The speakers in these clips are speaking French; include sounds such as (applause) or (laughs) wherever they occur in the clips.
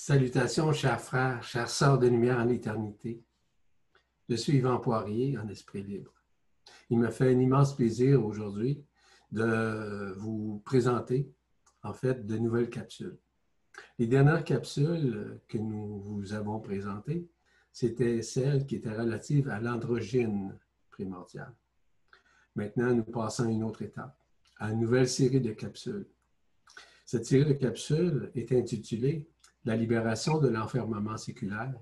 Salutations, chers frères, chères sœurs de lumière en éternité. Je suis Yvan Poirier, en esprit libre. Il me fait un immense plaisir aujourd'hui de vous présenter, en fait, de nouvelles capsules. Les dernières capsules que nous vous avons présentées, c'était celles qui étaient relatives à l'androgyne primordiale. Maintenant, nous passons à une autre étape, à une nouvelle série de capsules. Cette série de capsules est intitulée la libération de l'enfermement séculaire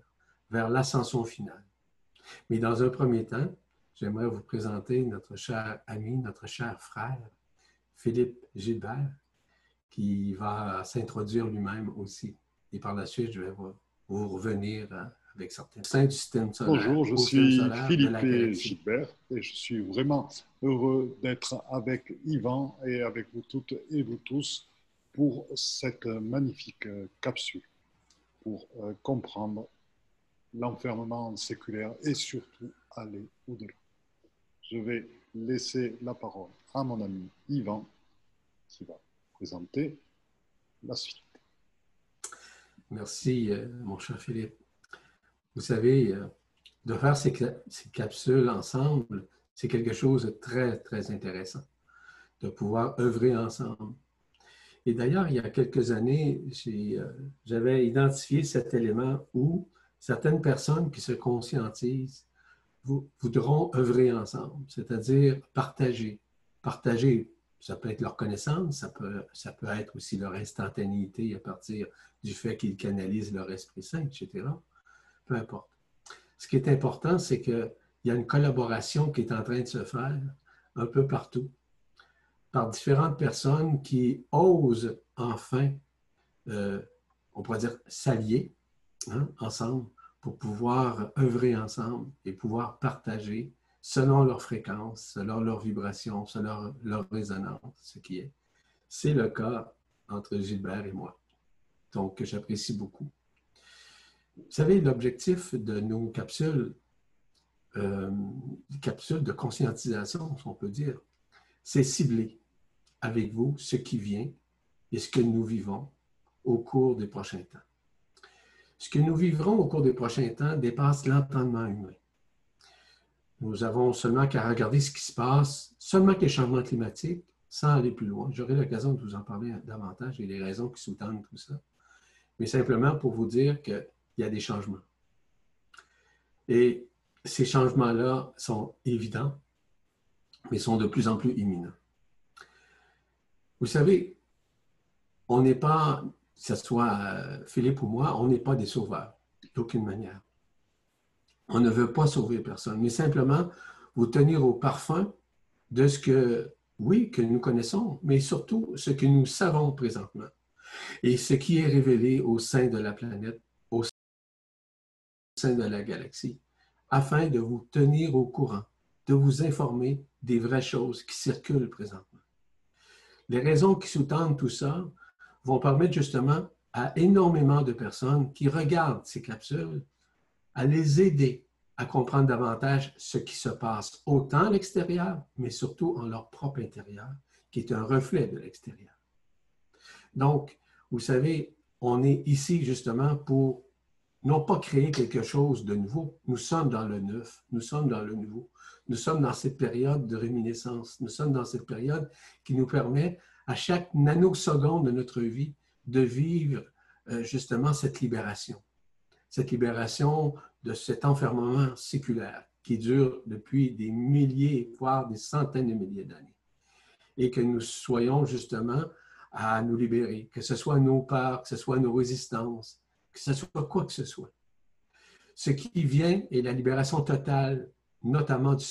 vers l'ascension finale. Mais dans un premier temps, j'aimerais vous présenter notre cher ami, notre cher frère, Philippe Gilbert, qui va s'introduire lui-même aussi. Et par la suite, je vais vous, revenir hein, avec certains sein du système solaire. Bonjour, je suis Philippe Gilbert et je suis vraiment heureux d'être avec Yvan et avec vous toutes et vous tous pour cette magnifique capsule pour euh, comprendre l'enfermement séculaire et surtout aller au-delà. Je vais laisser la parole à mon ami Yvan qui va présenter la suite. Merci, euh, mon cher Philippe. Vous savez, euh, de faire ces, capsules ensemble, c'est quelque chose de très, très intéressant, de pouvoir œuvrer ensemble. Et d'ailleurs, il y a quelques années, euh, j'avais identifié cet élément où certaines personnes qui se conscientisent voudront œuvrer ensemble, c'est-à-dire partager. Partager, ça peut être leur connaissance, ça peut, ça peut être aussi leur instantanéité à partir du fait qu'ils canalisent leur Esprit Saint, etc. Peu importe. Ce qui est important, c'est qu'il y a une collaboration qui est en train de se faire un peu partout par différentes personnes qui osent enfin, euh, on pourrait dire, s'allier hein, ensemble pour pouvoir œuvrer ensemble et pouvoir partager selon leur fréquence, selon leur vibration, selon leur résonance, ce qui est. C'est le cas entre Gilbert et moi, donc que j'apprécie beaucoup. Vous savez, l'objectif de nos capsules, euh, capsules de conscientisation, si on peut dire, c'est cibler avec vous ce qui vient et ce que nous vivons au cours des prochains temps. Ce que nous vivrons au cours des prochains temps dépasse l'entendement humain. Nous avons seulement qu'à regarder ce qui se passe, seulement que les changements climatiques, sans aller plus loin. J'aurai l'occasion de vous en parler davantage et les raisons qui sous-tendent tout ça. Mais simplement pour vous dire qu'il y a des changements. Et ces changements-là sont évidents, mais sont de plus en plus imminents. Vous savez, on n'est pas, que ce soit euh, Philippe ou moi, on n'est pas des sauveurs, d'aucune manière. On ne veut pas sauver personne, mais simplement vous tenir au parfum de ce que, oui, que nous connaissons, mais surtout ce que nous savons présentement et ce qui est révélé au sein de la planète, au sein de la galaxie, afin de vous tenir au courant, de vous informer des vraies choses qui circulent présentement. Les raisons qui sous-tendent tout ça vont permettre justement à énormément de personnes qui regardent ces capsules à les aider à comprendre davantage ce qui se passe autant à l'extérieur, mais surtout en leur propre intérieur, qui est un reflet de l'extérieur. Donc, vous savez, on est ici justement pour non pas créer quelque chose de nouveau. Nous sommes dans le neuf, nous sommes dans le nouveau. Nous sommes dans cette période de réminiscence. Nous sommes dans cette période qui nous permet à chaque nanoseconde de notre vie de vivre euh, justement cette libération. Cette libération de cet enfermement séculaire qui dure depuis des milliers, voire des centaines de milliers d'années. Et que nous soyons justement à nous libérer, que ce soit nos peurs, que ce soit nos résistances, que ce soit quoi que ce soit. Ce qui vient est la libération totale notamment du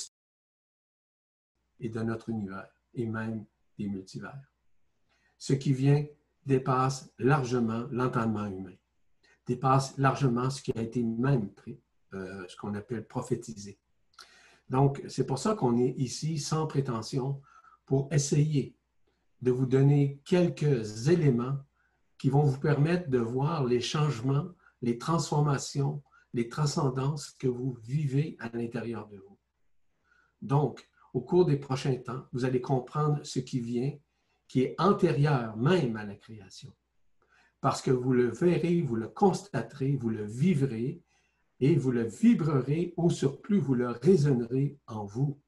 et de notre univers et même des multivers. Ce qui vient dépasse largement l'entendement humain, dépasse largement ce qui a été même pris, euh, ce qu'on appelle prophétisé. Donc, c'est pour ça qu'on est ici sans prétention pour essayer de vous donner quelques éléments qui vont vous permettre de voir les changements, les transformations, les transcendances que vous vivez à l'intérieur de vous. Donc, au cours des prochains temps, vous allez comprendre ce qui vient, qui est antérieur même à la création. parce que vous le verrez, vous le constaterez, vous le vivrez et vous le vibrerez, au surplus, vous le raisonnerez en vous.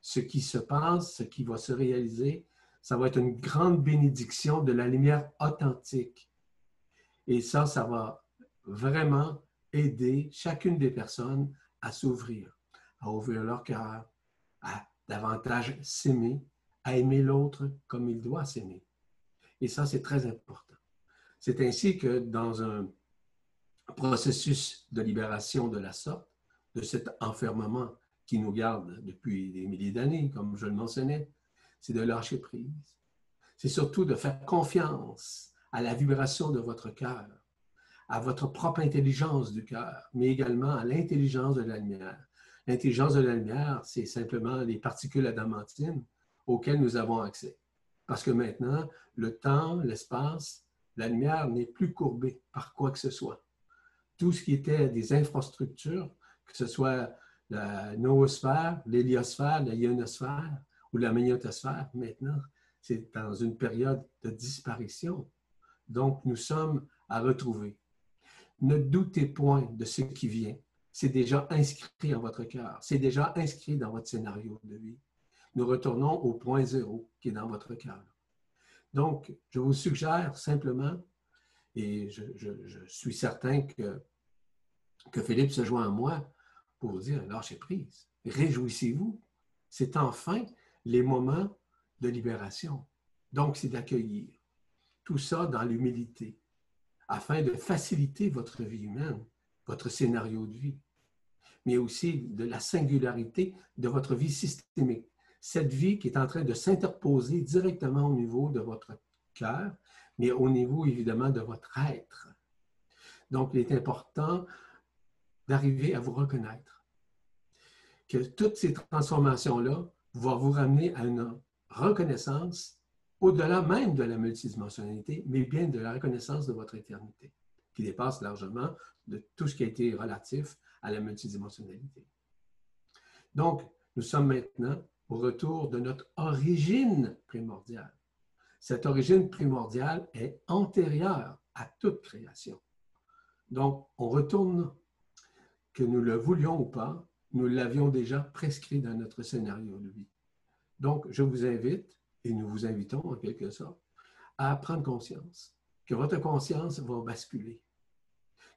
Ce qui se passe, ce qui va se réaliser, ça va être une grande bénédiction de la lumière authentique. Et ça, ça va vraiment aider chacune des personnes à s'ouvrir, à ouvrir leur cœur, à davantage s'aimer, à aimer l'autre comme il doit s'aimer. Et ça, c'est très important. C'est ainsi que dans un processus de libération de la sorte, de cet enfermement qui nous garde depuis des milliers d'années, comme je le mentionnais, c'est de lâcher prise. C'est surtout de faire confiance à la vibration de votre cœur, à votre propre intelligence du cœur, mais également à l'intelligence de la lumière. L'intelligence de la lumière, c'est simplement les particules adamantines auxquelles nous avons accès. Parce que maintenant, le temps, l'espace, la lumière n'est plus courbée par quoi que ce soit. Tout ce qui était des infrastructures, que ce soit la noosphère, l'héliosphère, la ionosphère ou la magnétosphère, maintenant, c'est dans une période de disparition. Donc, nous sommes à retrouver. Ne doutez point de ce qui vient. C'est déjà inscrit en votre cœur. C'est déjà inscrit dans votre scénario de vie. Nous retournons au point zéro qui est dans votre cœur. Donc, je vous suggère simplement, et je, suis certain que, que Philippe se joint à moi pour dire, lâchez prise, réjouissez-vous. C'est enfin les moments de libération. Donc, c'est d'accueillir tout ça dans l'humilité, afin de faciliter votre vie humaine, votre scénario de vie, mais aussi de la singularité de votre vie systémique cette vie qui est en train de s'interposer directement au niveau de votre cœur, mais au niveau évidemment de votre être. Donc, il est important d'arriver à vous reconnaître. Que toutes ces transformations-là vont vous ramener à une reconnaissance au-delà même de la multidimensionnalité, mais bien de la reconnaissance de votre éternité, qui dépasse largement de tout ce qui a été relatif à la multidimensionnalité. Donc, nous sommes maintenant au retour de notre origine primordiale. Cette origine primordiale est antérieure à toute création. Donc, on retourne, que nous le voulions ou pas, nous l'avions déjà prescrit dans notre scénario de vie. Donc, je vous invite, et nous vous invitons en quelque sorte, à prendre conscience que votre conscience va basculer.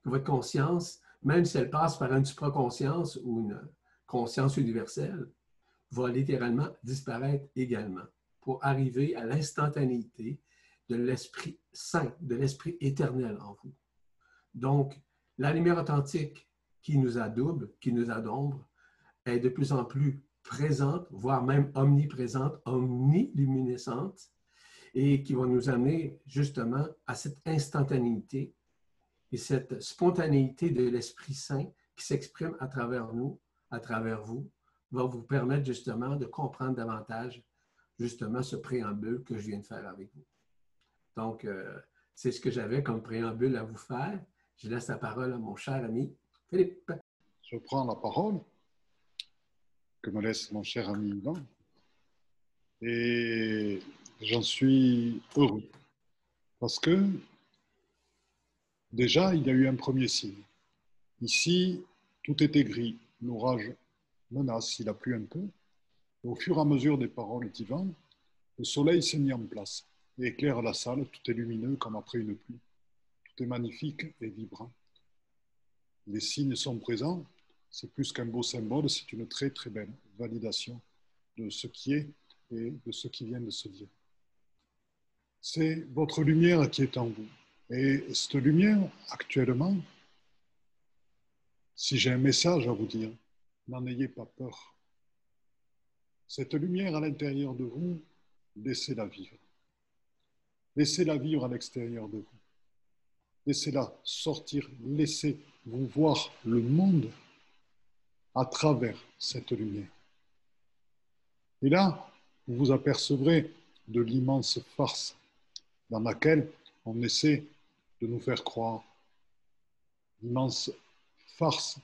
Que votre conscience, même si elle passe par une supraconscience ou une conscience universelle, va littéralement disparaître également pour arriver à l'instantanéité de l'Esprit Saint, de l'Esprit éternel en vous. Donc, la lumière authentique qui nous a double, qui nous a d'ombre, est de plus en plus présente, voire même omniprésente, omniluminescente, et qui va nous amener justement à cette instantanéité et cette spontanéité de l'Esprit Saint qui s'exprime à travers nous, à travers vous, va vous permettre justement de comprendre davantage justement ce préambule que je viens de faire avec vous. Donc, euh, c'est ce que j'avais comme préambule à vous faire. Je laisse la parole à mon cher ami Je prends la parole que me laisse mon cher ami Yvan. Et j'en suis heureux parce que déjà, il y a eu un premier signe. Ici, tout était gris. L'orage menace, il a plu un peu. au fur et à mesure des paroles d'Ivan, le soleil s'est mis en place et éclaire la salle, tout est lumineux comme après une pluie. Tout est magnifique et vibrant. Les signes sont présents, c'est plus qu'un beau symbole, c'est une très très belle validation de ce qui est et de ce qui vient de se dire. C'est votre lumière qui est en vous. Et cette lumière, actuellement, si j'ai un message à vous dire, n'en ayez pas peur. Cette lumière à l'intérieur de vous, laissez-la vivre. Laissez-la vivre à l'extérieur de vous. Laissez-la sortir, laissez-vous voir le monde à travers cette lumière. Et là, vous vous apercevrez de l'immense farce dans laquelle on essaie de nous faire croire. L'immense farce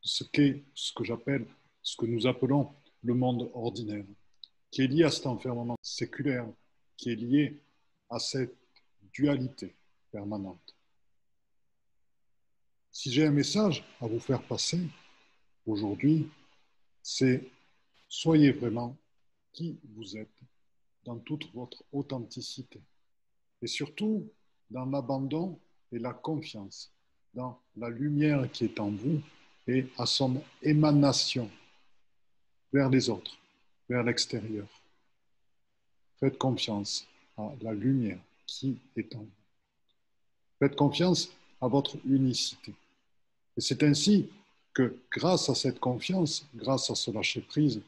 ce qu'est ce que j'appelle, ce que nous appelons le monde ordinaire, qui est lié à cet enfermement séculaire, qui est lié à cette dualité permanente. Si j'ai un message à vous faire passer aujourd'hui, c'est soyez vraiment qui vous êtes dans toute votre authenticité. Et surtout, dans l'abandon et la confiance, dans la lumière qui est en vous et à son émanation vers les autres, vers l'extérieur. Faites confiance à la lumière qui est en vous. Faites confiance à votre unicité. Et c'est ainsi que grâce à cette confiance, grâce à ce lâcher-prise,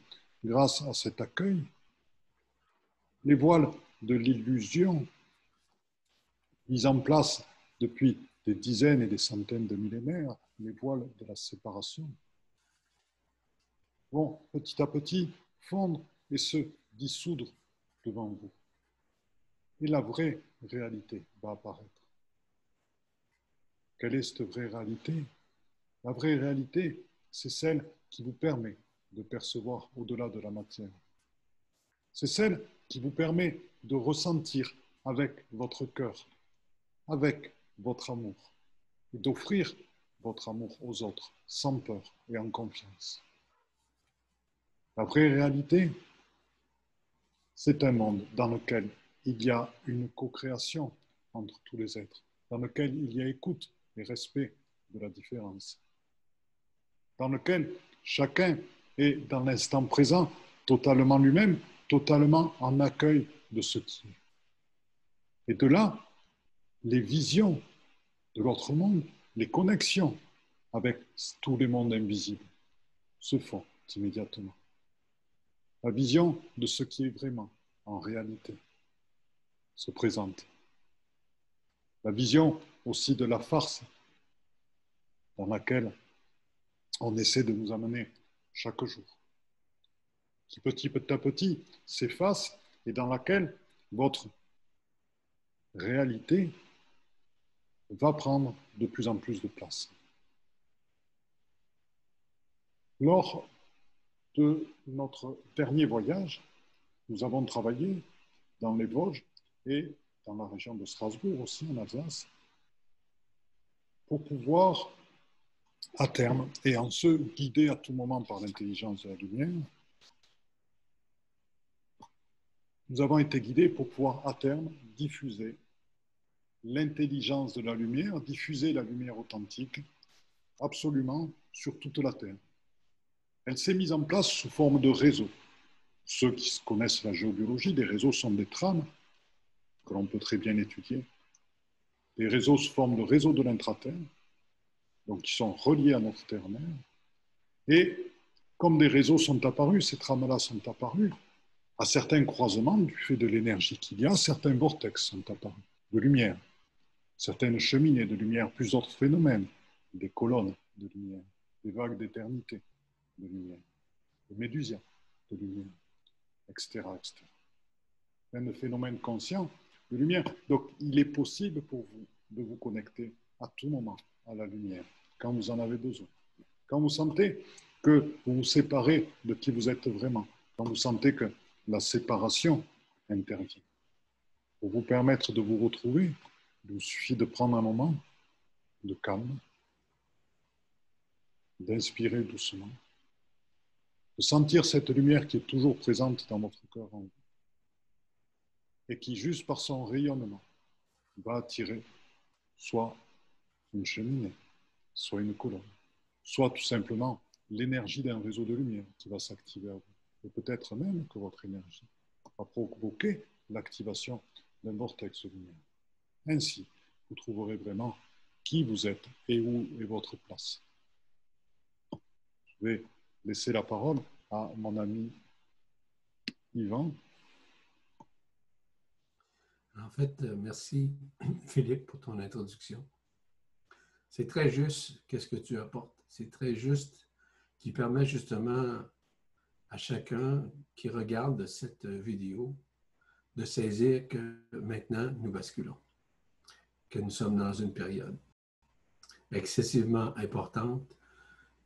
grâce à cet accueil, les voiles de l'illusion mis en place depuis des dizaines et des centaines de millénaires, les voiles de la séparation, vont petit à petit fondre et se dissoudre devant vous. Et la vraie réalité va apparaître. Quelle est cette vraie réalité? La vraie réalité, c'est celle qui vous permet de percevoir au-delà de la matière. C'est celle qui vous permet de ressentir avec votre cœur, avec votre amour, et d'offrir votre amour aux autres sans peur et en confiance. La vraie réalité, c'est un monde dans lequel il y a une co-création entre tous les êtres, dans lequel il y a écoute et respect de la différence, dans lequel chacun est dans l'instant présent totalement lui-même, totalement en accueil de ce qui est. Et de là, les visions de l'autre monde, les connexions avec tous les mondes invisibles se font immédiatement. La vision de ce qui est vraiment en réalité se présente. La vision aussi de la farce dans laquelle on essaie de nous amener chaque jour, qui petit à petit s'efface et dans laquelle votre réalité va prendre de plus en plus de place. Lors de notre dernier voyage, nous avons travaillé dans les Vosges et dans la région de Strasbourg aussi, en Alsace, pour pouvoir, à terme, et en se guider à tout moment par l'intelligence de la lumière, nous avons été guidés pour pouvoir, à terme, diffuser l'intelligence de la lumière, diffuser la lumière authentique absolument sur toute la Terre. Elle s'est mise en place sous forme de réseaux. Ceux qui connaissent la géobiologie, des réseaux sont des trames que l'on peut très bien étudier. Les réseaux sous forme de réseaux de l'intraterre, donc qui sont reliés à notre terre-mère. Et comme des réseaux sont apparus, ces trames-là sont apparues, à certains croisements, du fait de l'énergie qu'il y a, certains vortex sont apparus, de lumière, certaines cheminées de lumière, plus d'autres phénomènes, des colonnes de lumière, des vagues d'éternité de lumière, des médusiens de lumière, etc. etc. Même phénomène conscient de lumière. Donc, il est possible pour vous de vous connecter à tout moment à la lumière, quand vous en avez besoin. Quand vous sentez que vous vous séparez de qui vous êtes vraiment, quand vous sentez que la séparation intervient. Pour vous permettre de vous retrouver, il vous suffit de prendre un moment de calme, d'inspirer doucement, de sentir cette lumière qui est toujours présente dans votre cœur en vous et qui, juste par son rayonnement, va attirer soit une cheminée, soit une colonne, soit tout simplement l'énergie d'un réseau de lumière qui va s'activer à vous. Et peut-être même que votre énergie va provoquer l'activation d'un vortex de lumière. Ainsi, vous trouverez vraiment qui vous êtes et où est votre place. Je vais laisser la parole à mon ami Yvan. En fait, euh, merci Philippe pour ton introduction. C'est très juste qu'est-ce que tu apportes. C'est très juste qui permet justement à chacun qui regarde cette vidéo de saisir que maintenant nous basculons, que nous sommes dans une période excessivement importante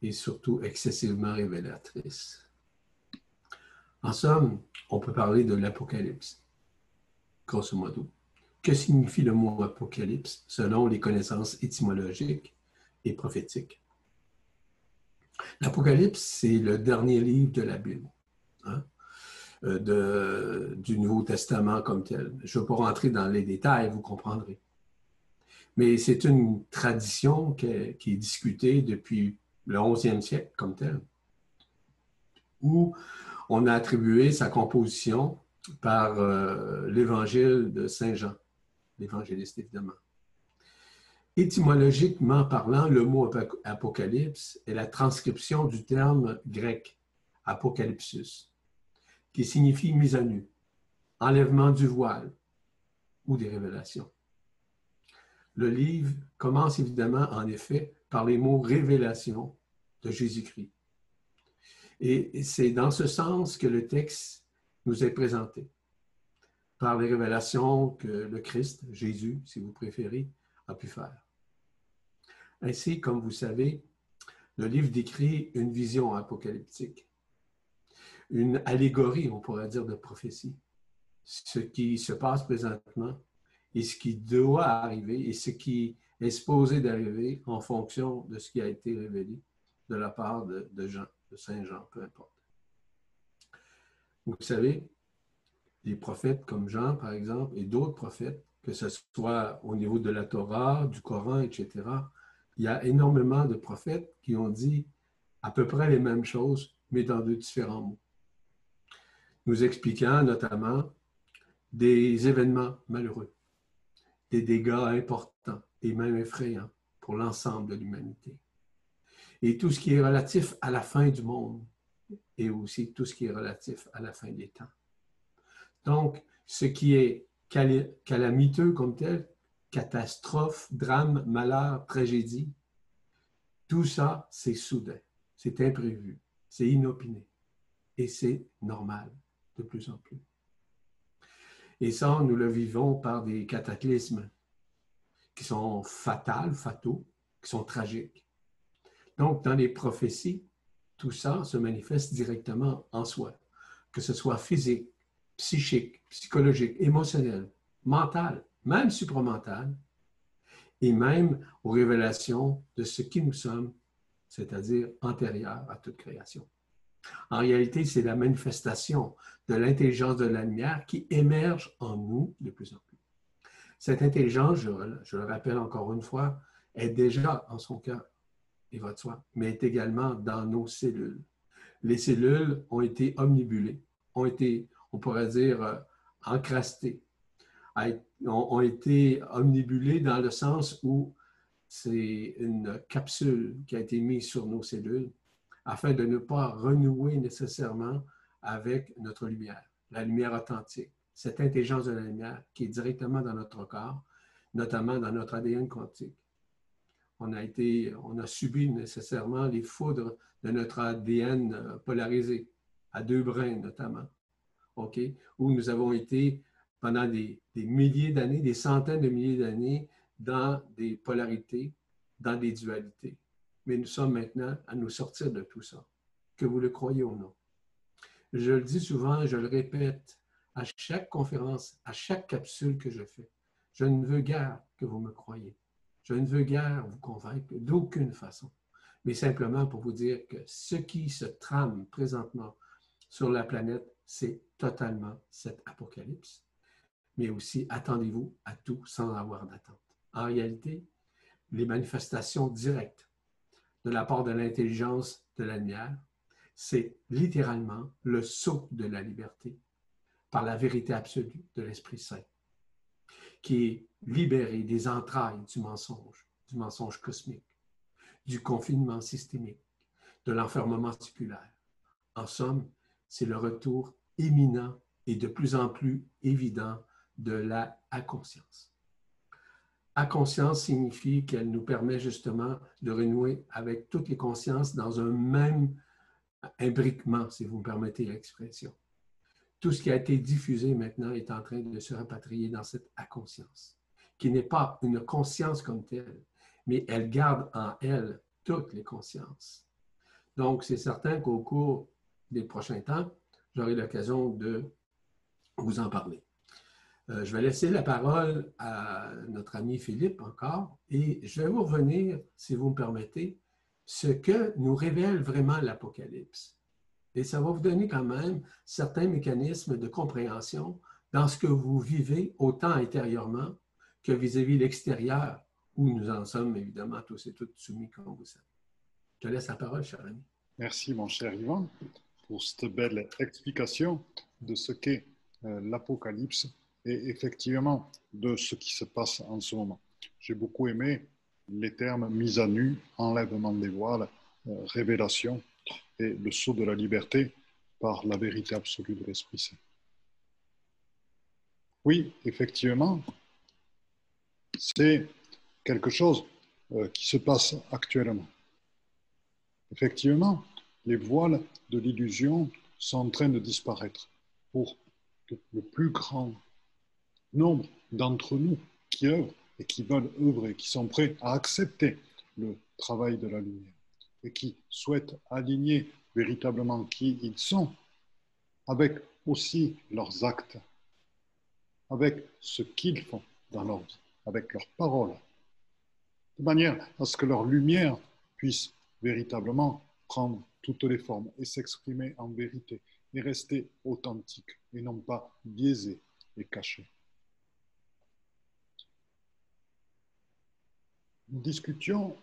et surtout excessivement révélatrice. En somme, on peut parler de l'Apocalypse, grosso modo. Que signifie le mot Apocalypse selon les connaissances étymologiques et prophétique. L'Apocalypse, c'est le dernier livre de la Bible, hein, euh, du Nouveau Testament comme tel. Je ne vais pas rentrer dans les détails, vous comprendrez. Mais c'est une tradition qui est, qui est, discutée depuis le 11e siècle comme tel, où on a attribué sa composition par euh, l'évangile de Saint Jean, l'évangéliste évidemment. Étymologiquement parlant, le mot apocalypse est la transcription du terme grec apocalypsus, qui signifie mise à nu, enlèvement du voile ou des révélations. Le livre commence évidemment, en effet, par les mots révélation de Jésus-Christ. Et c'est dans ce sens que le texte nous est présenté, par les révélations que le Christ, Jésus, si vous préférez, a pu faire. Ainsi, comme vous savez, le livre décrit une vision apocalyptique, une allégorie, on pourrait dire, de prophétie. Ce qui se passe présentement et ce qui doit arriver et ce qui est supposé d'arriver en fonction de ce qui a été révélé de la part de, Jean de Saint Jean, peu importe. Vous savez, les prophètes comme Jean, par exemple, et d'autres prophètes, que ce soit au niveau de la Torah, du Coran, etc., il y a énormément de prophètes qui ont dit à peu près les mêmes choses, mais dans de différents mots. Nous expliquant notamment des événements malheureux, des dégâts importants et même effrayants pour l'ensemble de l'humanité et tout ce qui est relatif à la fin du monde et aussi tout ce qui est relatif à la fin des temps. Donc, ce qui est calamiteux comme tel, catastrophe, drame, malheur, tragédie, tout ça, c'est soudain, c'est imprévu, c'est inopiné et c'est normal de plus en plus. Et ça, nous le vivons par des cataclysmes qui sont fatals, fataux, qui sont tragiques. Donc, dans les prophéties, tout ça se manifeste directement en soi, que ce soit physique, psychique, psychologique, émotionnel, mental, même supramental, et même aux révélations de ce qui nous sommes, c'est-à-dire antérieur à toute création. En réalité, c'est la manifestation de l'intelligence de la lumière qui émerge en nous de plus en plus. Cette intelligence, je, je le rappelle encore une fois, est déjà en son cœur et votre soi, mais est également dans nos cellules. Les cellules ont été omnibulées, ont été, on pourrait dire, euh, encrastées, ont été omnibulées dans le sens où c'est une capsule qui a été mise sur nos cellules afin de ne pas renouer nécessairement avec notre lumière, la lumière authentique, cette intelligence de la lumière qui est directement dans notre corps, notamment dans notre ADN quantique. On a, été, on a subi nécessairement les foudres de notre ADN euh, polarisé, à deux brins notamment, OK? Où nous avons été pendant des, milliers d'années, des centaines de milliers d'années, dans des polarités, dans des dualités. Mais nous sommes maintenant à nous sortir de tout ça, que vous le croyez ou non. Je le dis souvent, je le répète à chaque conférence, à chaque capsule que je fais. Je ne veux guère que vous me croyez. Je ne veux guère vous convaincre d'aucune façon, mais simplement pour vous dire que ce qui se trame présentement sur la planète, c'est totalement cet apocalypse. Mais aussi, attendez-vous à tout sans avoir d'attente. En réalité, les manifestations directes de la part de l'intelligence de la lumière, c'est littéralement le saut de la liberté par la vérité absolue de l'Esprit Saint qui est libéré des entrailles du mensonge, du mensonge cosmique, du confinement systémique, de l'enfermement circulaire. En somme, c'est le retour éminent et de plus en plus évident de la conscience. À conscience signifie qu'elle nous permet justement de renouer avec toutes les consciences dans un même imbriquement, si vous me permettez l'expression tout ce qui a été diffusé maintenant est en train de se rapatrier dans cette inconscience, qui n'est pas une conscience comme telle, mais elle garde en elle toutes les consciences. Donc, c'est certain qu'au cours des prochains temps, j'aurai l'occasion de vous en parler. Euh, je vais laisser la parole à notre ami Philippe encore et je vais vous revenir, si vous me permettez, ce que nous révèle vraiment l'Apocalypse. Et ça va vous donner quand même certains mécanismes de compréhension dans ce que vous vivez autant intérieurement que vis-à-vis l'extérieur, où nous en sommes évidemment tous et toutes soumis comme vous savez. Je te laisse la parole, cher ami. Merci, mon cher Yvan, pour cette belle explication de ce qu'est euh, l'Apocalypse et effectivement de ce qui se passe en ce moment. J'ai beaucoup aimé les termes mise à nu, enlèvement des voiles, euh, révélation et le saut de la liberté par la vérité absolue de l'Esprit Saint. Oui, effectivement, c'est quelque chose euh, qui se passe actuellement. Effectivement, les voiles de l'illusion sont en train de disparaître pour le plus grand nombre d'entre nous qui œuvrent et qui veulent œuvrer, qui sont prêts à accepter le travail de la lumière et qui souhaitent aligner véritablement qui ils sont avec aussi leurs actes, avec ce qu'ils font dans leur vie, avec leurs paroles, de manière à ce que leur lumière puisse véritablement prendre toutes les formes et s'exprimer en vérité et rester authentique et non pas biaisé et caché. Nous discutions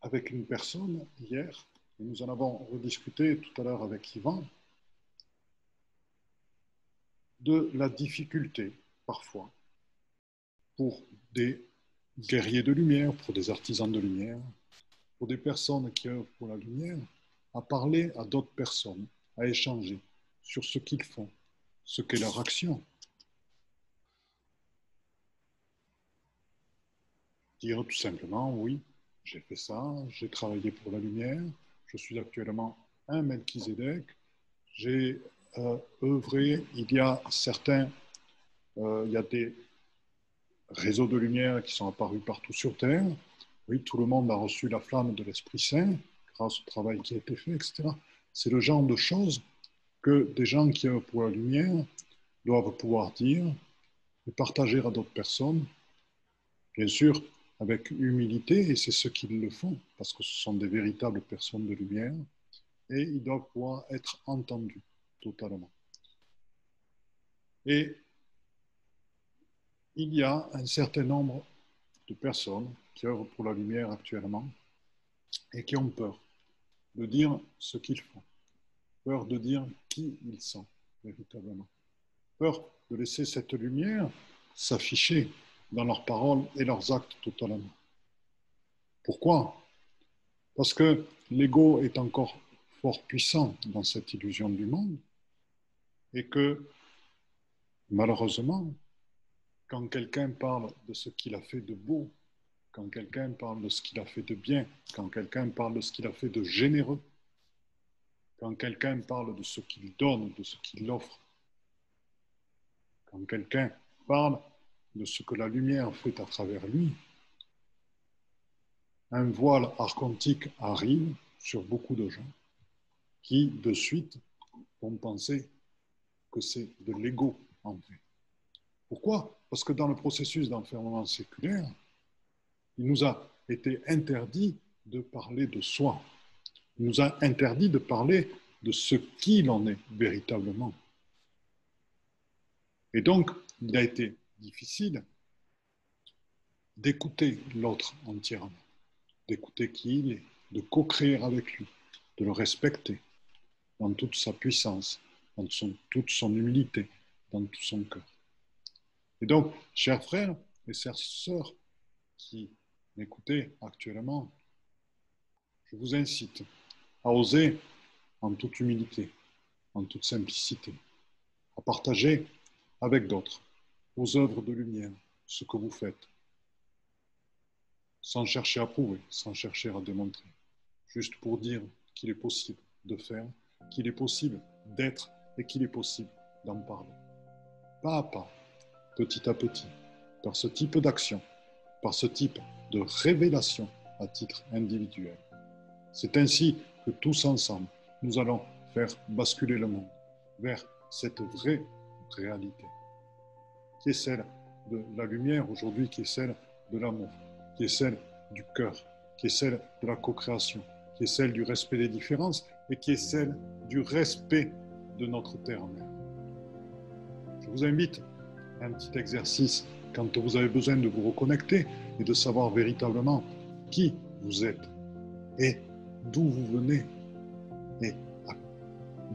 avec une personne hier, et nous en avons rediscuté tout à l'heure avec Yvan, de la difficulté parfois pour des guerriers de lumière, pour des artisans de lumière, pour des personnes qui œuvrent pour la lumière, à parler à d'autres personnes, à échanger sur ce qu'ils font, ce qu'est leur action, Dire tout simplement, oui, j'ai fait ça, j'ai travaillé pour la lumière, je suis actuellement un Melchizedek, j'ai euh, œuvré, il y a certains, euh, il y a des réseaux de lumière qui sont apparus partout sur Terre. Oui, tout le monde a reçu la flamme de l'Esprit Saint grâce au travail qui a été fait, etc. C'est le genre de choses que des gens qui œuvrent pour la lumière doivent pouvoir dire et partager à d'autres personnes. Bien sûr, avec humilité, et c'est ce qu'ils le font, parce que ce sont des véritables personnes de lumière, et ils doivent pouvoir être entendus totalement. Et il y a un certain nombre de personnes qui œuvrent pour la lumière actuellement et qui ont peur de dire ce qu'ils font, peur de dire qui ils sont véritablement, peur de laisser cette lumière s'afficher dans leurs paroles et leurs actes totalement. Pourquoi? Parce que l'ego est encore fort puissant dans cette illusion du monde et que malheureusement, quand quelqu'un parle de ce qu'il a fait de beau, quand quelqu'un parle de ce qu'il a fait de bien, quand quelqu'un parle de ce qu'il a fait de généreux, quand quelqu'un parle de ce qu'il donne, de ce qu'il offre, quand quelqu'un parle de ce que la lumière fait à travers lui, un voile archontique arrive sur beaucoup de gens qui, de suite, vont penser que c'est de l'ego en fait. Pourquoi? Parce que dans le processus d'enfermement séculaire, il nous a été interdit de parler de soi. Il nous a interdit de parler de ce qu'il en est véritablement. Et donc, il a été difficile d'écouter l'autre entièrement, d'écouter qui il est, de co-créer avec lui, de le respecter dans toute sa puissance, dans toute son humilité, dans tout son cœur. Et donc, chers frères et sœurs qui m'écoutez actuellement, je vous incite à oser en toute humilité, en toute simplicité, à partager avec d'autres aux œuvres de lumière, ce que vous faites, sans chercher à prouver, sans chercher à démontrer, juste pour dire qu'il est possible de faire, qu'il est possible d'être et qu'il est possible d'en parler. Pas à pas, petit à petit, par ce type d'action, par ce type de révélation à titre individuel. C'est ainsi que tous ensemble, nous allons faire basculer le monde vers cette vraie réalité qui est celle de la lumière aujourd'hui, qui est celle de l'amour, qui est celle du cœur, qui est celle de la co-création, qui est celle du respect des différences et qui est celle du respect de notre terre-mère. Je vous invite un petit exercice quand vous avez besoin de vous reconnecter et de savoir véritablement qui vous êtes et d'où vous venez et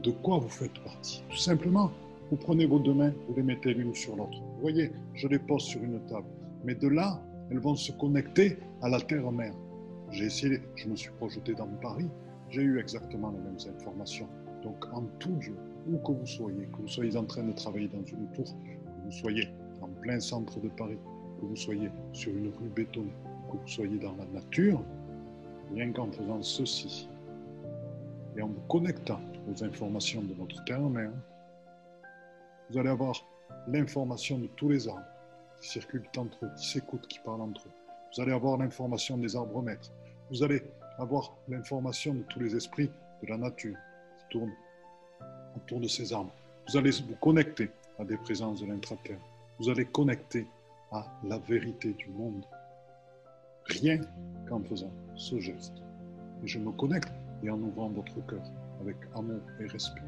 de quoi vous faites partie. Tout simplement, vous prenez vos deux mains, vous les mettez l'une sur l'autre. Vous voyez, je les pose sur une table. Mais de là, elles vont se connecter à la terre-mère. J'ai essayé, je me suis projeté dans Paris, j'ai eu exactement les mêmes informations. Donc en tout lieu, où que vous soyez, que vous soyez en train de travailler dans une tour, vous soyez en plein centre de Paris, que vous soyez sur une rue bétonnée, que vous soyez dans la nature, rien qu'en faisant ceci, et en vous connectant aux informations de notre terre-mère, vous allez avoir l'information de tous les arbres qui circulent entre eux, qui s'écoutent, qui parlent entre eux. Vous allez avoir l'information des arbres maîtres. Vous allez avoir l'information de tous les esprits de la nature qui tournent autour de ces arbres. Vous allez vous connecter à des présences de l'intraterre. Vous allez connecter à la vérité du monde. Rien qu'en faisant ce geste. Et je me connecte et en ouvrant votre cœur avec amour et respect.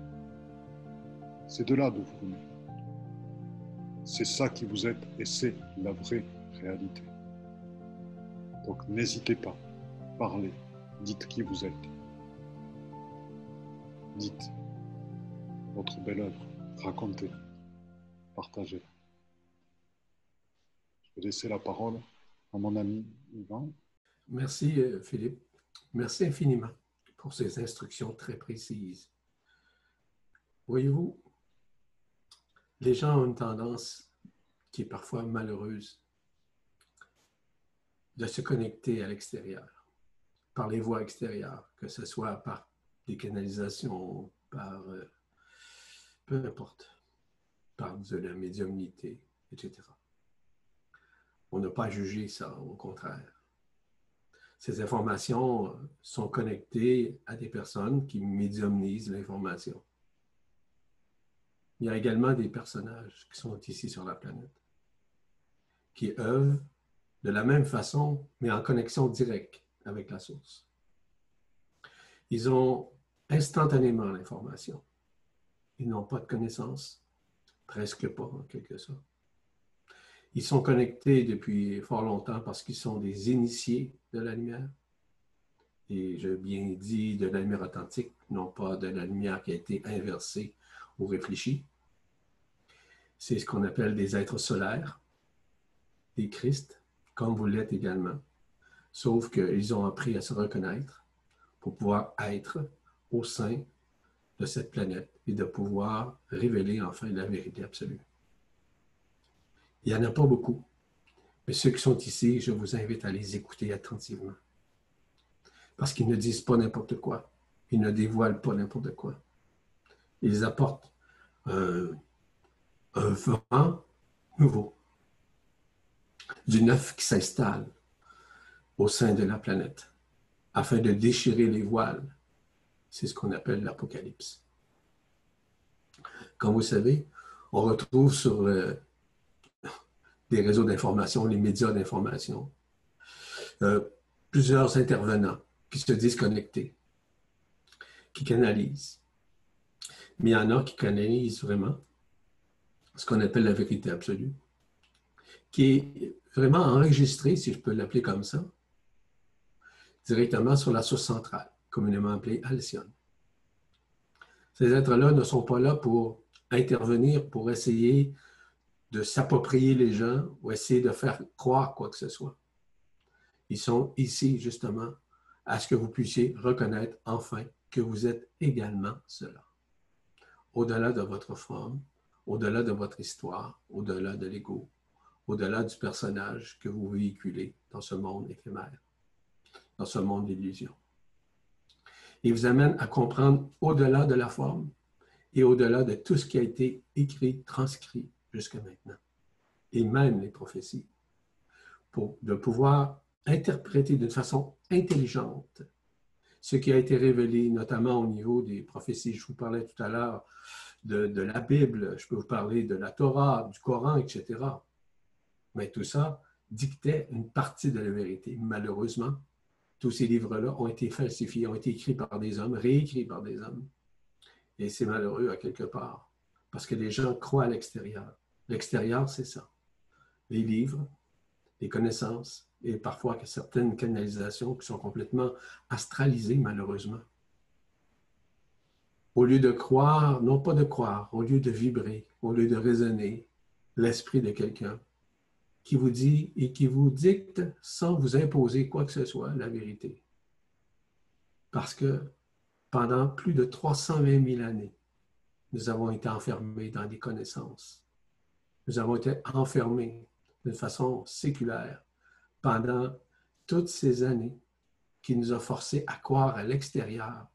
C'est de là d'où vous venez. C'est ça qui vous êtes et c'est la vraie réalité. Donc n'hésitez pas, parlez, dites qui vous êtes. Dites votre belle œuvre, racontez, partagez. Je vais laisser la parole à mon ami Yvan. Merci euh, Philippe. Merci infiniment pour ces instructions très précises. Voyez-vous, les gens ont une tendance qui est parfois malheureuse de se connecter à l'extérieur, par les voies extérieures, que ce soit par des canalisations, par euh, peu importe, par de la médiumnité, etc. On n'a pas jugé ça, au contraire ces informations sont connectées à des personnes qui médiumnisent l'information. Il y a également des personnages qui sont ici sur la planète, qui œuvrent de la même façon, mais en connexion directe avec la source. Ils ont instantanément l'information. Ils n'ont pas de connaissance, presque pas quelque sorte. Ils sont connectés depuis fort longtemps parce qu'ils sont des initiés de la lumière. Et je bien dit de la lumière authentique, non pas de la lumière qui a été inversée ou réfléchie. C'est ce qu'on appelle des êtres solaires, des Christ, comme vous l'êtes également. Sauf qu'ils ont appris à se reconnaître pour pouvoir être au sein de cette planète et de pouvoir révéler enfin la vérité absolue. Il n'y en a pas beaucoup. Mais ceux qui sont ici, je vous invite à les écouter attentivement. Parce qu'ils ne disent pas n'importe quoi. Ils ne dévoilent pas n'importe quoi. Ils apportent un, un vent nouveau, du neuf qui s'installe au sein de la planète, afin de déchirer les voiles. C'est ce qu'on appelle l'Apocalypse. Comme vous savez, on retrouve sur le, les réseaux d'information, les médias d'information. Euh, plusieurs intervenants qui se disent connectés, qui canalisent. Mais il y en a qui canalisent vraiment ce qu'on appelle la vérité absolue, qui est vraiment enregistrée, si je peux l'appeler comme ça, directement sur la source centrale, communément appelée Alcyone. Ces êtres-là ne sont pas là pour intervenir, pour essayer de s'approprier les gens ou essayer de faire croire quoi que ce soit. Ils sont ici justement à ce que vous puissiez reconnaître enfin que vous êtes également cela. Au-delà de votre forme, au-delà de votre histoire, au-delà de l'ego, au-delà du personnage que vous véhiculez dans ce monde éphémère, dans ce monde d'illusion. Il vous amène à comprendre au-delà de la forme et au-delà de tout ce qui a été écrit, transcrit, jusqu'à maintenant, et même les prophéties, pour de pouvoir interpréter d'une façon intelligente ce qui a été révélé, notamment au niveau des prophéties. Je vous parlais tout à l'heure de, de, la Bible, je peux vous parler de la Torah, du Coran, etc. Mais tout ça dictait une partie de la vérité. Malheureusement, tous ces livres-là ont été falsifiés, ont été écrits par des hommes, réécrits par des hommes. Et c'est malheureux à quelque part, parce que les gens croient à l'extérieur. L'extérieur, c'est ça. Les livres, les connaissances, et parfois certaines canalisations qui sont complètement astralisées, malheureusement. Au lieu de croire, non pas de croire, au lieu de vibrer, au lieu de raisonner, l'esprit de quelqu'un qui vous dit et qui vous dicte sans vous imposer quoi que ce soit la vérité. Parce que pendant plus de 320 000 années, nous avons été enfermés dans des connaissances. Nous avons été enfermés d'une façon séculaire pendant toutes ces années qui nous a forcés à croire à l'extérieur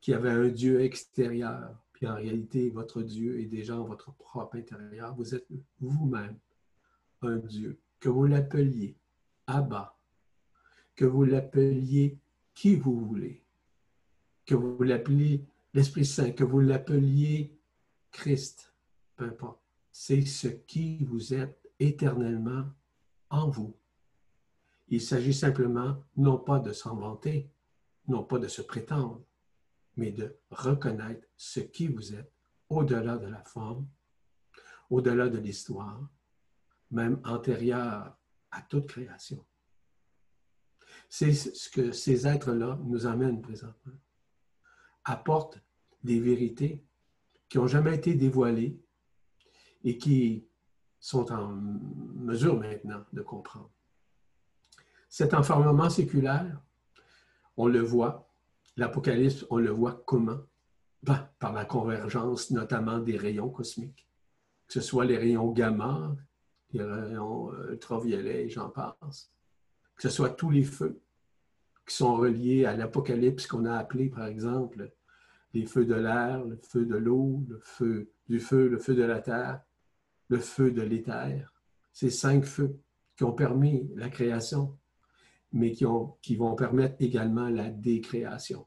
qu'il y avait un Dieu extérieur. Puis en réalité, votre Dieu est déjà votre propre intérieur. Vous êtes vous-même un Dieu. Que vous l'appeliez Abba, que vous l'appeliez qui vous voulez, que vous l'appeliez l'Esprit Saint, que vous l'appeliez Christ, peu importe. C'est ce qui vous êtes éternellement en vous. Il s'agit simplement non pas de s'en vanter, non pas de se prétendre, mais de reconnaître ce qui vous êtes au-delà de la forme, au-delà de l'histoire, même antérieure à toute création. C'est ce que ces êtres-là nous amènent présentement. Apportent des vérités qui n'ont jamais été dévoilées et qui sont en mesure maintenant de comprendre. Cet enfermement séculaire, on le voit, l'Apocalypse, on le voit comment? Ben, par la convergence notamment des rayons cosmiques, que ce soit les rayons gamma, les rayons euh, ultraviolets, j'en passe, que ce soit tous les feux qui sont reliés à l'Apocalypse qu'on a appelé, par exemple, les feux de l'air, le feu de l'eau, le feu du feu, le feu de la terre, le feu de l'éther. Ces cinq feux qui ont permis la création mais qui, ont, qui vont permettre également la décréation.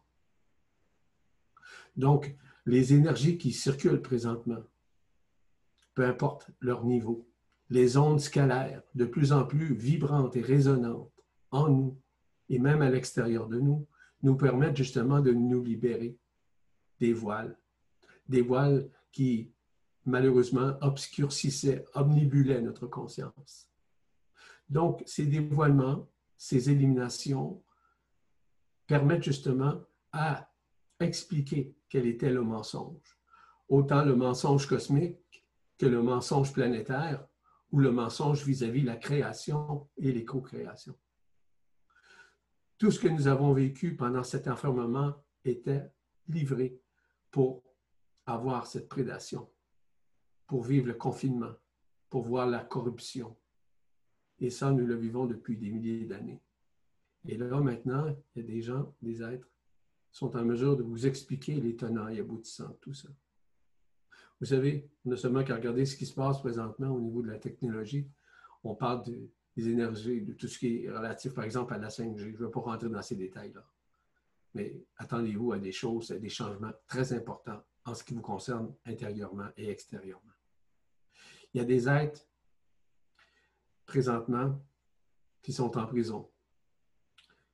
Donc, les énergies qui circulent présentement, peu importe leur niveau, les ondes scalaires, de plus en plus vibrantes et résonantes en nous et même à l'extérieur de nous, nous permettent justement de nous libérer des voiles, des voiles qui malheureusement obscurcissaient, omnibulaient notre conscience. Donc, ces dévoilements ces éliminations permettent justement à expliquer quel était le mensonge. Autant le mensonge cosmique que le mensonge planétaire ou le mensonge vis-à-vis la création et les co-créations. Tout ce que nous avons vécu pendant cet enfermement était livré pour avoir cette prédation, pour vivre le confinement, pour voir la corruption, et ça, nous le vivons depuis des milliers d'années. Et là, maintenant, il y a des gens, des êtres, sont en mesure de vous expliquer les et aboutissants de tout ça. Vous savez, on a seulement qu'à regarder ce qui se passe présentement au niveau de la technologie. On parle des énergies, de tout ce qui est relatif, par exemple, à la 5G. Je ne veux pas rentrer dans ces détails-là. Mais attendez-vous à des choses, à des changements très importants en ce qui vous concerne intérieurement et extérieurement. Il y a des êtres présentement qui sont en prison,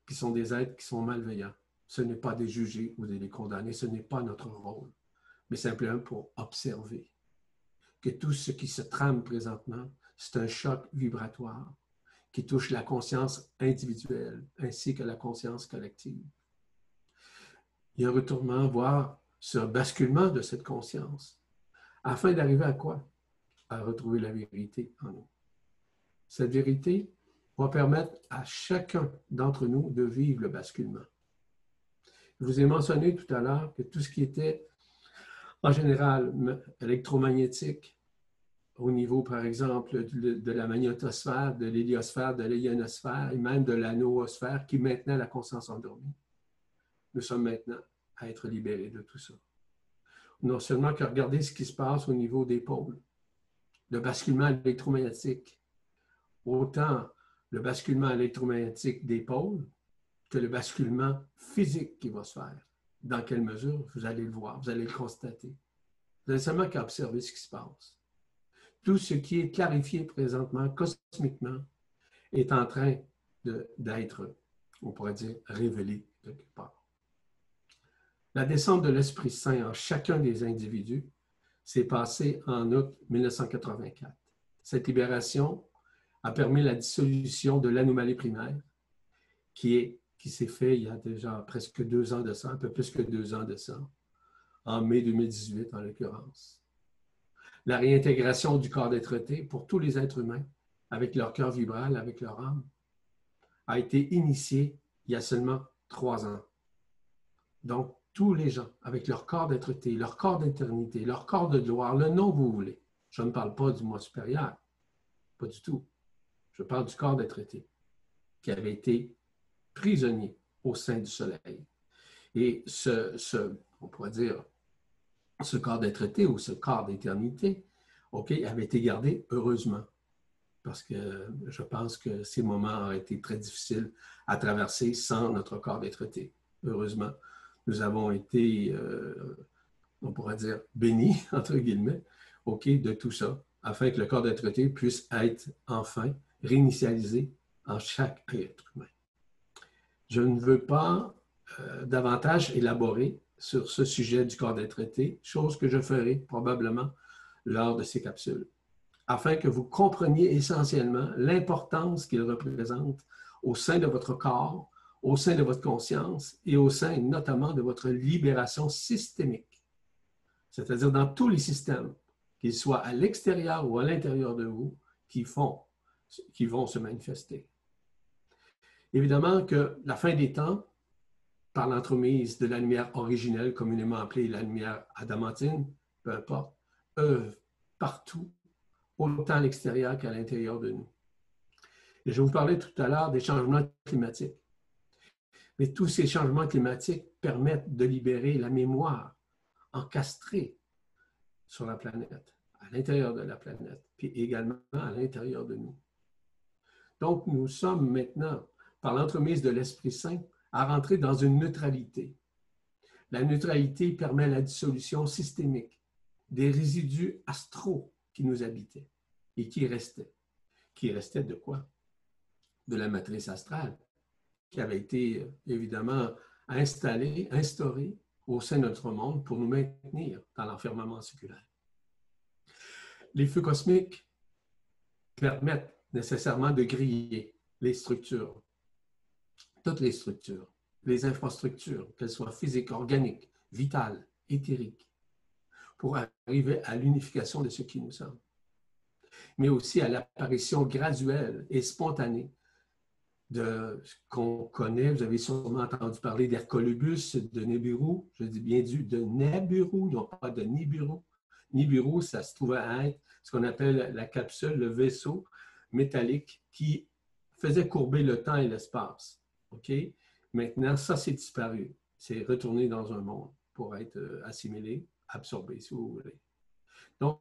qui sont des êtres qui sont malveillants. Ce n'est pas des juger ou de les condamner, ce n'est pas notre rôle, mais simplement pour observer que tout ce qui se trame présentement, c'est un choc vibratoire qui touche la conscience individuelle ainsi que la conscience collective. Il y a un retournement, voire ce basculement de cette conscience, afin d'arriver à quoi? À retrouver la vérité en nous. Cette vérité va permettre à chacun d'entre nous de vivre le basculement. Je vous ai mentionné tout à l'heure que tout ce qui était en général électromagnétique, au niveau, par exemple, de, la magnétosphère, de l'héliosphère, de l'ionosphère et même de la noosphère qui maintenait la conscience endormie. Nous sommes maintenant à être libérés de tout ça. Non seulement que regarder ce qui se passe au niveau des pôles, le basculement électromagnétique, autant le basculement électromagnétique des pôles que le basculement physique qui va se faire. Dans quelle mesure? Vous allez le voir, vous allez le constater. Vous n'avez seulement qu'à observer ce qui se passe. Tout ce qui est clarifié présentement, cosmiquement, est en train d'être, on pourrait dire, révélé quelque part. La descente de l'Esprit Saint en chacun des individus s'est passée en août 1984. Cette libération a permis la dissolution de l'anomalie primaire qui est qui s'est fait il y a déjà presque deux ans de ça, un peu plus que deux ans de ça, en mai 2018 en l'occurrence. La réintégration du corps d'être pour tous les êtres humains, avec leur cœur vibral, avec leur âme, a été initiée il y a seulement trois ans. Donc, tous les gens, avec leur corps d'être leur corps d'éternité, leur corps de gloire, le nom que vous voulez. Je ne parle pas du moi supérieur, pas du tout. Je parle du corps d'être qui avait été prisonnier au sein du soleil. Et ce, on pourrait dire, ce corps d'être ou ce corps d'éternité, OK, avait été gardé heureusement. Parce que je pense que ces moments ont été très difficiles à traverser sans notre corps d'être Heureusement, nous avons été, euh, on pourrait dire, bénis, (laughs) entre guillemets, de tout ça, afin que le corps d'être puisse être enfin réinitialisé en chaque être humain. Je ne veux pas euh, davantage élaborer sur ce sujet du corps des traités, chose que je ferai probablement lors de ces capsules, afin que vous compreniez essentiellement l'importance qu'il représente au sein de votre corps, au sein de votre conscience et au sein notamment de votre libération systémique, c'est-à-dire dans tous les systèmes, qu'ils soient à l'extérieur ou à l'intérieur de vous, qui font, qui vont se manifester. Évidemment que la fin des temps, par l'entremise de la lumière originelle, communément appelée la lumière adamantine, peu importe, œuvre partout, autant à l'extérieur qu'à l'intérieur de nous. Et je vous parlais tout à l'heure des changements climatiques. Mais tous ces changements climatiques permettent de libérer la mémoire encastrée sur la planète, à l'intérieur de la planète, puis également à l'intérieur de nous. Donc, nous sommes maintenant par l'entremise de l'Esprit Saint, à rentrer dans une neutralité. La neutralité permet la dissolution systémique des résidus astraux qui nous habitaient et qui restaient. Qui restaient de quoi? De la matrice astrale, qui avait été évidemment installée, instaurée au sein de notre monde pour nous maintenir dans l'enfermement séculaire. Les feux cosmiques permettent nécessairement de griller les structures toutes les structures, les infrastructures, qu'elles soient physiques, organiques, vitales, éthériques, pour arriver à l'unification de ce qui nous sommes, mais aussi à l'apparition graduelle et spontanée de ce qu'on connaît. Vous avez sûrement entendu parler d'Hercolubus, de Nibiru. Je dis bien du de Nibiru, non pas de Nibiru. Nibiru, ça se trouve à être ce qu'on appelle la capsule, le vaisseau métallique qui faisait courber le temps et l'espace. OK? Maintenant, ça, c'est disparu. C'est retourné dans un monde pour être euh, assimilé, absorbé, si vous voulez. Donc,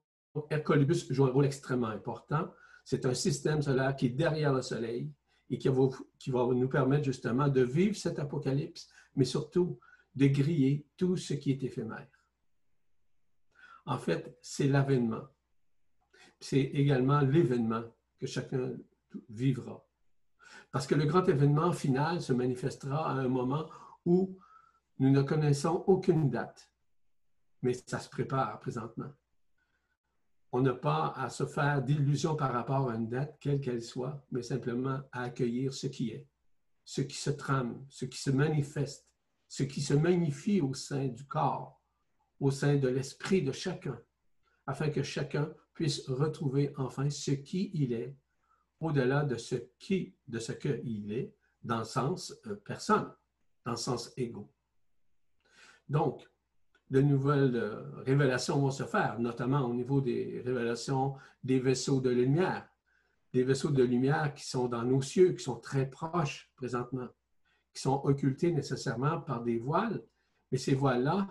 Hercolibus joue un rôle extrêmement important. C'est un système solaire qui est derrière le Soleil et qui va, nous permettre justement de vivre cet apocalypse, mais surtout de griller tout ce qui est éphémère. En fait, c'est l'avènement. C'est également l'événement que chacun vivra. Parce que le grand événement final se manifestera à un moment où nous ne connaissons aucune date, mais ça se prépare présentement. On n'a pas à se faire d'illusions par rapport à une date, quelle qu'elle soit, mais simplement à accueillir ce qui est, ce qui se trame, ce qui se manifeste, ce qui se magnifie au sein du corps, au sein de l'esprit de chacun, afin que chacun puisse retrouver enfin ce qui il est au-delà de ce qui, de ce qu'il est, dans le sens euh, personne, dans le sens égaux. Donc, de nouvelles euh, révélations vont se faire, notamment au niveau des révélations des vaisseaux de lumière, des vaisseaux de lumière qui sont dans nos cieux, qui sont très proches présentement, qui sont occultés nécessairement par des voiles, mais ces voiles-là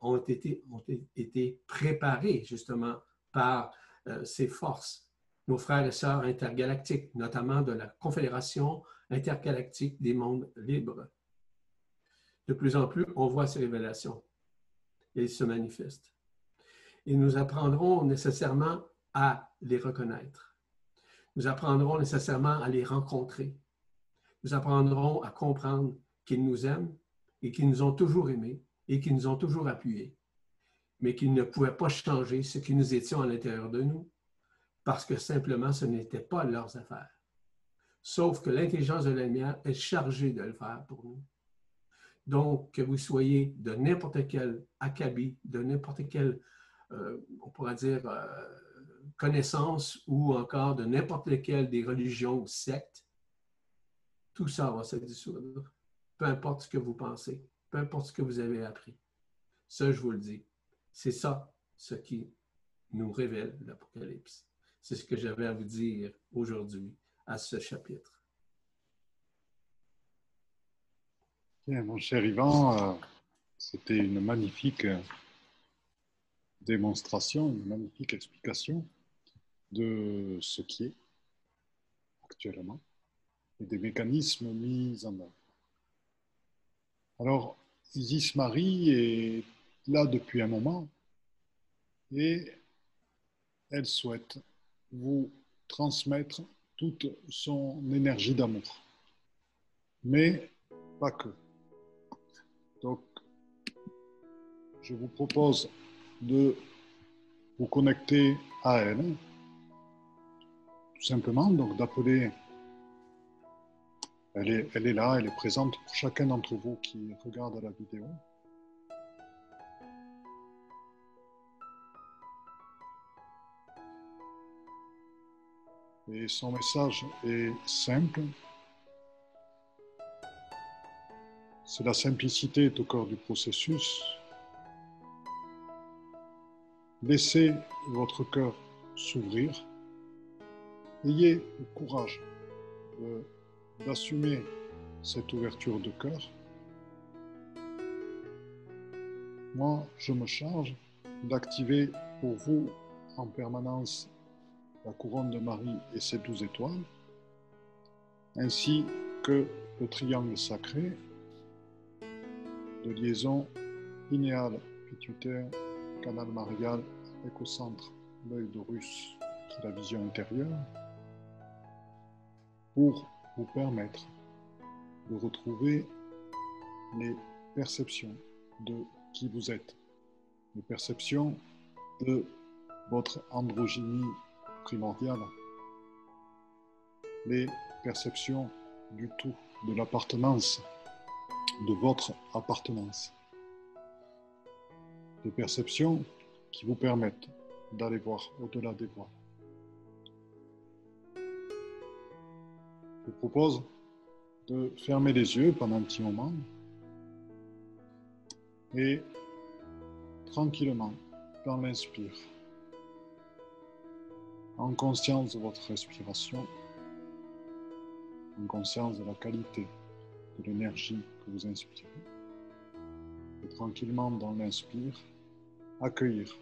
ont été, ont été préparées justement par euh, ces forces. Nos frères et sœurs intergalactiques, notamment de la Confédération intergalactique des mondes libres. De plus en plus, on voit ces révélations et elles se manifestent. Et nous apprendrons nécessairement à les reconnaître. Nous apprendrons nécessairement à les rencontrer. Nous apprendrons à comprendre qu'ils nous aiment et qu'ils nous ont toujours aimés et qu'ils nous ont toujours appuyés, mais qu'ils ne pouvaient pas changer ce que nous étions à l'intérieur de nous parce que simplement ce n'était pas leurs affaires. Sauf que l'intelligence de la lumière est chargée de le faire pour nous. Donc, que vous soyez de n'importe quel acabit, de n'importe quelle, euh, on pourrait dire, euh, connaissance ou encore de n'importe quelle des religions ou sectes, tout ça va se dissoudre. Peu importe ce que vous pensez, peu importe ce que vous avez appris. Ça, je vous le dis. C'est ça ce qui nous révèle l'Apocalypse. C'est ce que j'avais à vous dire aujourd'hui à ce chapitre. Mon cher Yvan, euh, c'était une magnifique euh, démonstration, une magnifique explication de ce qui est actuellement et des mécanismes mis en œuvre. Alors, Isis Marie est là depuis un moment et elle souhaite vous transmettre toute son énergie d'amour. Mais pas que. Je vous propose de vous connecter à elle, tout simplement, donc d'appeler, elle est, elle est là, elle est présente pour chacun d'entre vous qui regarde la vidéo. Et son message est simple. C'est la simplicité au cœur du processus. Laissez votre cœur s'ouvrir. Ayez le courage d'assumer cette ouverture de cœur. Moi, je me charge d'activer pour vous en permanence la couronne de Marie et ses douze étoiles, ainsi que le triangle sacré de liaison linéale pituitaire canal marial avec au centre l'œil qui est la vision intérieure pour vous permettre de retrouver les perceptions de qui vous êtes, les perceptions de votre androgynie primordial, les perceptions du tout, de l'appartenance, de votre appartenance. Des perceptions qui vous permettent d'aller voir au-delà des voies. Je vous propose de fermer les yeux pendant un petit moment et tranquillement, dans l'inspire, en conscience de votre respiration, en conscience de la qualité de l'énergie que vous inspirez, et tranquillement dans l'inspire, accueillir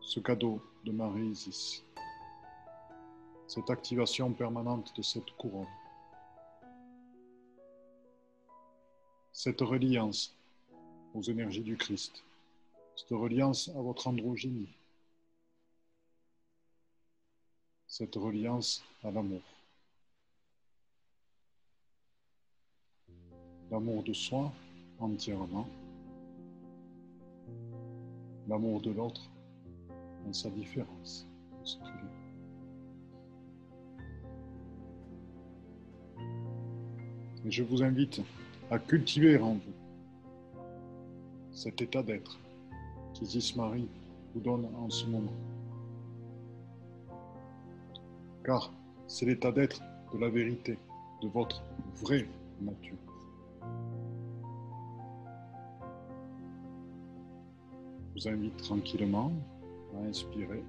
ce cadeau de Marie-Isis, cette activation permanente de cette couronne, cette reliance aux énergies du Christ, cette reliance à votre androgynie, cette reliance à l'amour. L'amour de soi entièrement, l'amour de l'autre dans sa différence. Et je vous invite à cultiver en vous cet état d'être qu'Isis Marie vous donne en ce moment car c'est l'état d'être de la vérité, de votre vraie nature. Vous invite tranquillement à inspirer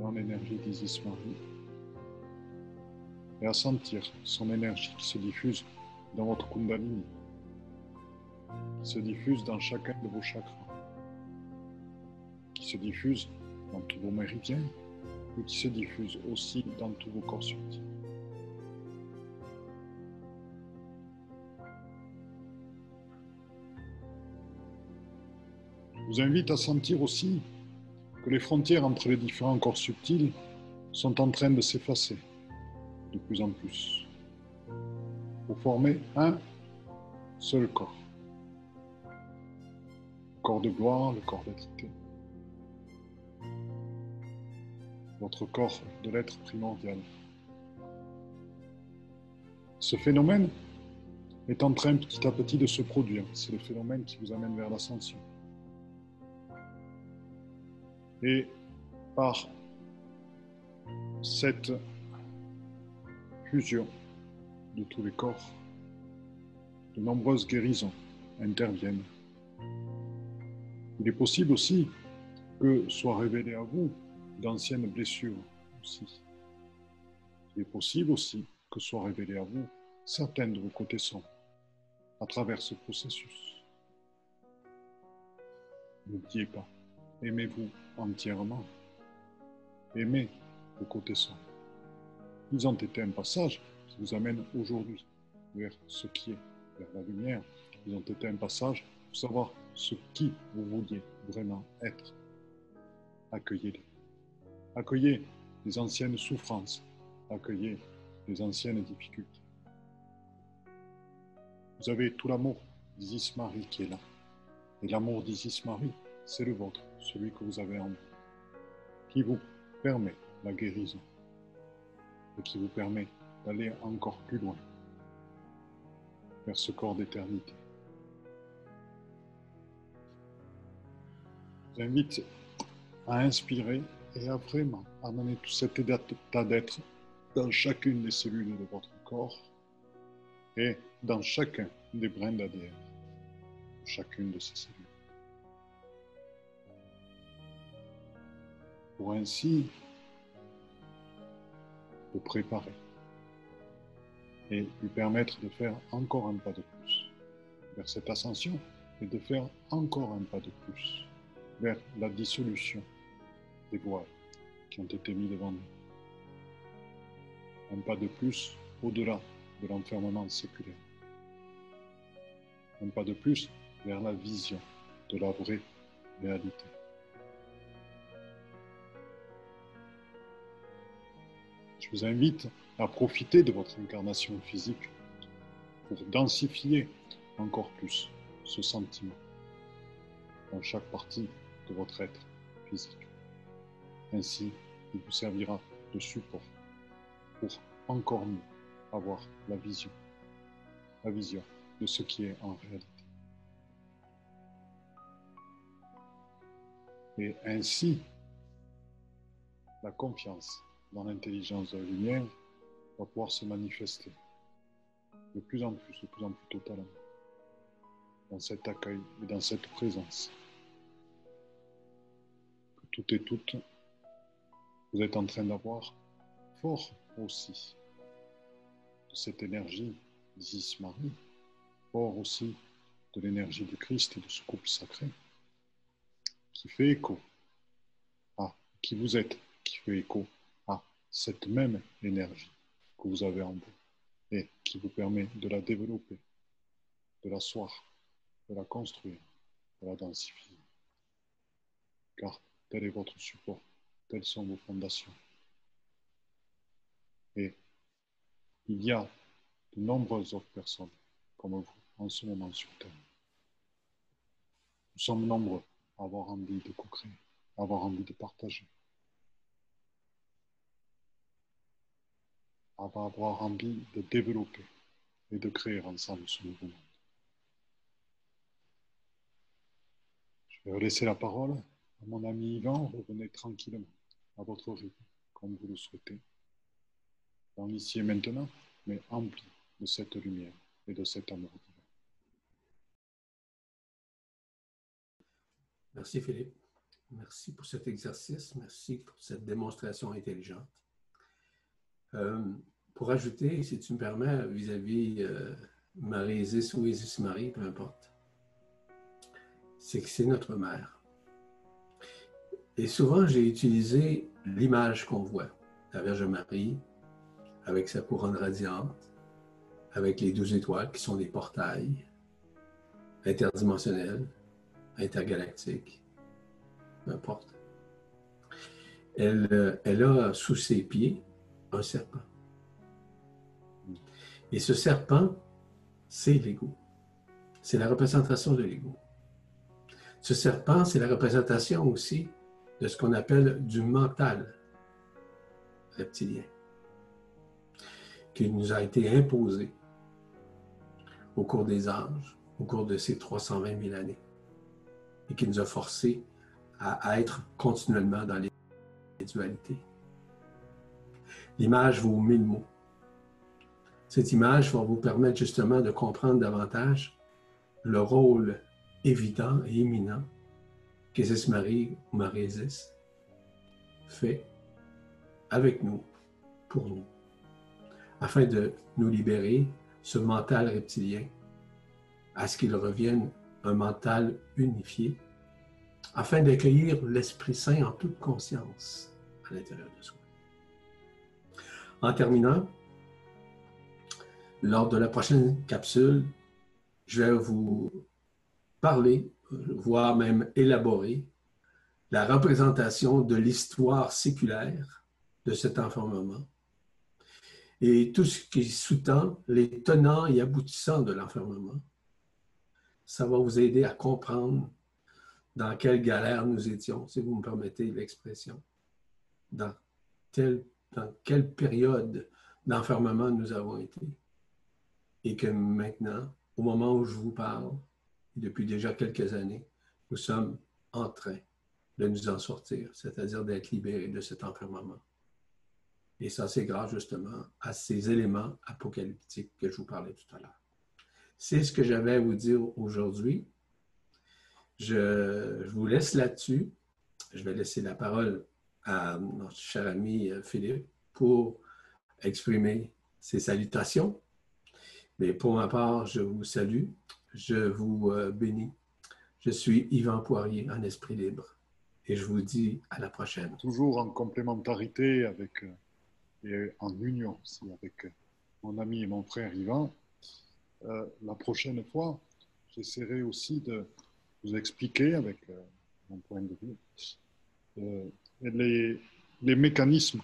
dans l'énergie d'Isis Marie et à sentir son énergie qui se diffuse dans votre Kundalini, qui se diffuse dans chacun de vos chakras, qui se diffuse dans tous vos méridiens, et qui se diffuse aussi dans tous vos corps subtils. Vous invite à sentir aussi que les frontières entre les différents corps subtils sont en train de s'effacer de plus en plus pour former un seul corps. Le corps de gloire, le corps d'être Votre corps de l'être primordial. Ce phénomène est en train petit à petit de se produire. C'est le phénomène qui vous amène vers l'ascension. Et par cette fusion de tous les corps, de nombreuses guérisons interviennent. Il est possible aussi que soient révélées à vous d'anciennes blessures aussi. Il est possible aussi que soient révélées à vous certaines de vos côtés sombres à travers ce processus. N'oubliez pas, aimez-vous entièrement. Aimez vos côtés sombres. Ils ont été un passage qui vous amène aujourd'hui vers ce qui est, vers la lumière. Ils ont été un passage pour savoir ce qui vous vouliez vraiment être. Accueillez-les. Accueillez les anciennes souffrances. Accueillez les anciennes difficultés. Vous avez tout l'amour d'Isis Marie qui est là. Et l'amour d'Isis Marie, c'est le vôtre, celui que vous avez en vous, qui vous permet la guérison et qui vous permet d'aller encore plus loin vers ce corps d'éternité. Je vous invite à inspirer et à vraiment amener tout cet état d'être dans chacune des cellules de votre corps et dans chacun des brins d'ADN, chacune de ces cellules. Pour ainsi vous préparer et lui permettre de faire encore un pas de plus vers cette ascension et de faire encore un pas de plus vers la dissolution des voiles qui ont été mis devant nous. Un pas de plus au-delà de l'enfermement séculaire. Un pas de plus vers la vision de la vraie réalité. Vous invite à profiter de votre incarnation physique pour densifier encore plus ce sentiment dans chaque partie de votre être physique. Ainsi, il vous servira de support pour encore mieux avoir la vision, la vision de ce qui est en réalité. Et ainsi, la confiance dans l'intelligence de la lumière va pouvoir se manifester de plus en plus, de plus en plus totalement dans cet accueil et dans cette présence. Que tout et toutes, vous êtes en train d'avoir fort aussi de cette énergie d'Isis Marie, fort aussi de l'énergie du Christ et de ce couple sacré qui fait écho à qui vous êtes, qui fait écho cette même énergie que vous avez en vous et qui vous permet de la développer, de l'asseoir, de la construire, de la densifier. Car tel est votre support, telles sont vos fondations. Et il y a de nombreuses autres personnes comme vous en ce moment sur Terre. Nous sommes nombreux à avoir envie de co-créer, à avoir envie de partager, à avoir envie de développer et de créer ensemble ce nouveau monde. Je vais laisser la parole à mon ami Yvan. Revenez tranquillement à votre rythme, comme vous le souhaitez, dans l'ici et maintenant, mais empli de cette lumière et de cet amour divin. Merci Philippe. Merci pour cet exercice. Merci pour cette démonstration intelligente. Euh, pour ajouter, si tu me permets, vis-à-vis euh, Marie-Isis ou Isis-Marie, peu importe, c'est que c'est notre mère. Et souvent, j'ai utilisé l'image qu'on voit, la Vierge Marie, avec sa couronne radiante, avec les douze étoiles qui sont des portails interdimensionnels, intergalactique, peu importe. Elle, euh, elle a sous ses pieds un serpent. Et ce serpent, c'est l'ego. C'est la représentation de l'ego. Ce serpent, c'est la représentation aussi de ce qu'on appelle du mental reptilien, qui nous a été imposé au cours des âges, au cours de ces 320 000 années, et qui nous a forcés à, être continuellement dans les dualités. L'image vaut mille mots. Cette image va vous permettre justement de comprendre davantage le rôle évident et éminent qu'Isis Marie ou Marie-Isis fait avec nous, pour nous, afin de nous libérer ce mental reptilien, à ce qu'il revienne un mental unifié, afin d'accueillir l'Esprit Saint en toute conscience à l'intérieur de soi. En terminant, lors de la prochaine capsule, je vais vous parler, voire même élaborer, la représentation de l'histoire séculaire de cet enfermement et tout ce qui sous-tend les tenants et aboutissants de l'enfermement. Ça va vous aider à comprendre dans quelle galère nous étions, si vous me permettez l'expression, dans, dans quelle période d'enfermement nous avons été. Et que maintenant, au moment où je vous parle, depuis déjà quelques années, nous sommes en train de nous en sortir, c'est-à-dire d'être libérés de cet enfermement. Et ça, c'est grâce justement à ces éléments apocalyptiques que je vous parlais tout à l'heure. C'est ce que j'avais à vous dire aujourd'hui. Je, vous laisse là-dessus. Je vais laisser la parole à notre cher ami euh, Philippe pour exprimer ses salutations. Mais pour ma part, je vous salue, je vous euh, bénis. Je suis Yvan Poirier en esprit libre et je vous dis à la prochaine. Toujours en complémentarité avec euh, et en union aussi avec mon ami et mon frère Yvan. La prochaine fois, j'essaierai aussi de vous expliquer avec mon point de vue les, les, mécanismes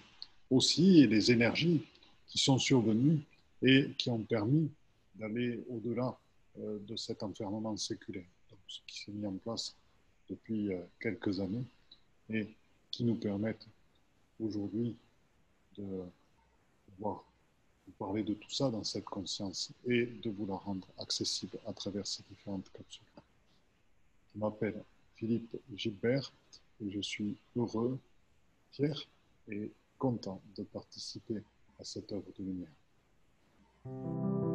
aussi et les énergies qui sont survenues et qui ont permis d'aller au-delà de cet enfermement séculaire, ce qui s'est mis en place depuis quelques années et qui nous permettent aujourd'hui de pouvoir vous parler de tout ça dans cette conscience et de vous la rendre accessible à travers ces différentes capsules. Je m'appelle Philippe Gilbert et je suis heureux, fier et content de participer à cette œuvre de lumière.